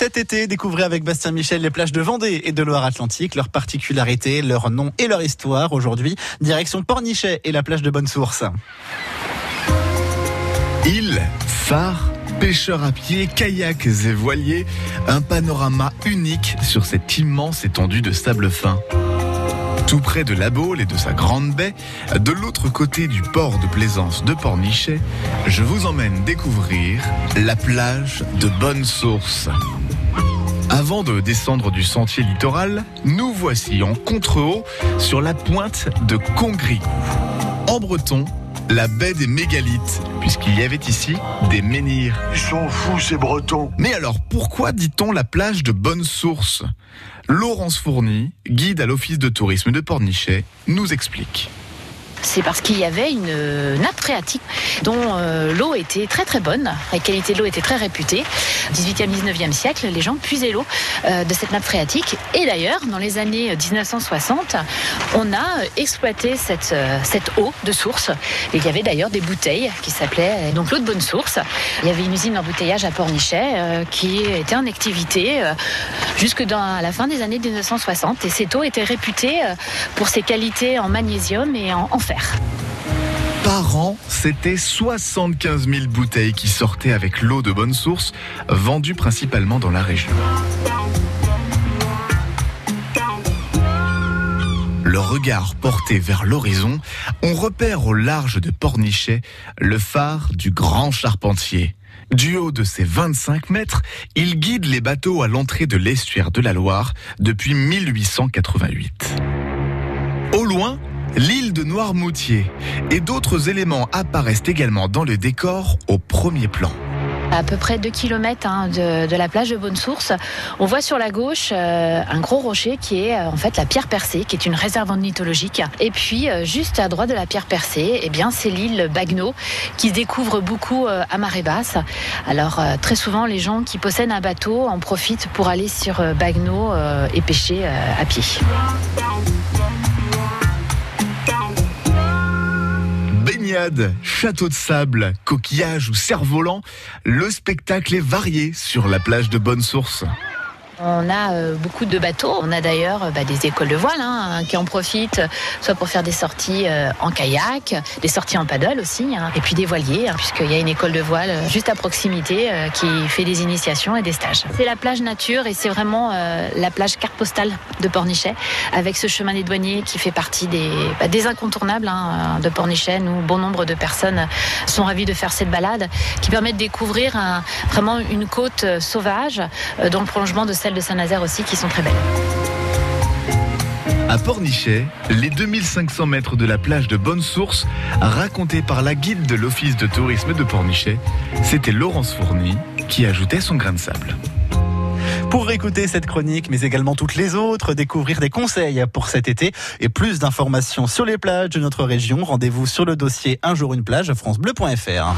cet été, découvrez avec Bastien Michel les plages de Vendée et de Loire-Atlantique, leurs particularités, leur nom et leur histoire. Aujourd'hui, direction Pornichet et la plage de Bonne Source. Île, phare, pêcheurs à pied, kayaks et voiliers, un panorama unique sur cette immense étendue de sable fin. Tout près de la Baule et de sa grande baie, de l'autre côté du port de plaisance de Pornichet, je vous emmène découvrir la plage de Bonne Source. Avant de descendre du sentier littoral, nous voici en contre-haut sur la pointe de Congrigou. En breton, la baie des mégalithes, puisqu'il y avait ici des menhirs. Ils sont fous ces bretons. Mais alors pourquoi dit-on la plage de Bonne Source Laurence Fourny, guide à l'office de tourisme de Pornichet, nous explique c'est parce qu'il y avait une nappe phréatique dont euh, l'eau était très très bonne, la qualité de l'eau était très réputée. 18e, 19e siècle, les gens puisaient l'eau euh, de cette nappe phréatique. Et d'ailleurs, dans les années 1960, on a exploité cette, euh, cette eau de source. il y avait d'ailleurs des bouteilles qui s'appelaient donc l'eau de bonne source. Il y avait une usine d'embouteillage à Pornichet qui était en activité jusque dans la fin des années 1960. Et cette eau était réputée pour ses qualités en magnésium et en, en Par an, c'était 75 000 bouteilles qui sortaient avec l'eau de bonne source, vendues principalement dans la région. Le regard porté vers l'horizon, on repère au large de Pornichet le phare du Grand Charpentier. Du haut de ses 25 mètres, il guide les bateaux à l'entrée de l'estuaire de la Loire depuis 1888. Au loin, l'île de Noirmoutier et d'autres éléments apparaissent également dans le décor au premier plan à peu près 2 km hein, de, la plage de Bonne Source. On voit sur la gauche euh, un gros rocher qui est euh, en fait la pierre percée, qui est une réserve ornithologique. Et puis euh, juste à droite de la pierre percée, eh bien c'est l'île Bagno qui se découvre beaucoup à marée basse. Alors très souvent les gens qui possèdent un bateau en profitent pour aller sur Bagno et pêcher à pied. Château de sable, coquillage ou cerf-volant, le spectacle est varié sur la plage de Bonne Source. On a euh, beaucoup de bateaux. On a d'ailleurs euh, bah, des écoles de voile hein, qui en profitent, soit pour faire des sorties euh, en kayak, des sorties en paddle aussi, hein, et puis des voiliers, hein, puisqu'il y a une école de voile juste à proximité qui fait des initiations et des stages. C'est la plage nature et c'est vraiment la plage carte postale de Pornichet, avec ce chemin des douaniers qui fait partie des, bah, incontournables de Pornichet. Nous, bon nombre de personnes sont ravies de faire cette balade qui permet de découvrir vraiment une côte sauvage dans le prolongement de celle de Saint-Nazaire aussi qui sont très belles. À Pornichet, les 2500 mètres de la plage de Bonne Source, racontés par la guide de l'Office de tourisme de Pornichet, c'était Laurence Fourny qui ajoutait son grain de sable. Pour écouter cette chronique, mais également toutes les autres, découvrir des conseils pour cet été et plus d'informations sur les plages de notre région, rendez-vous sur le dossier Un jour une plage, francebleu.fr.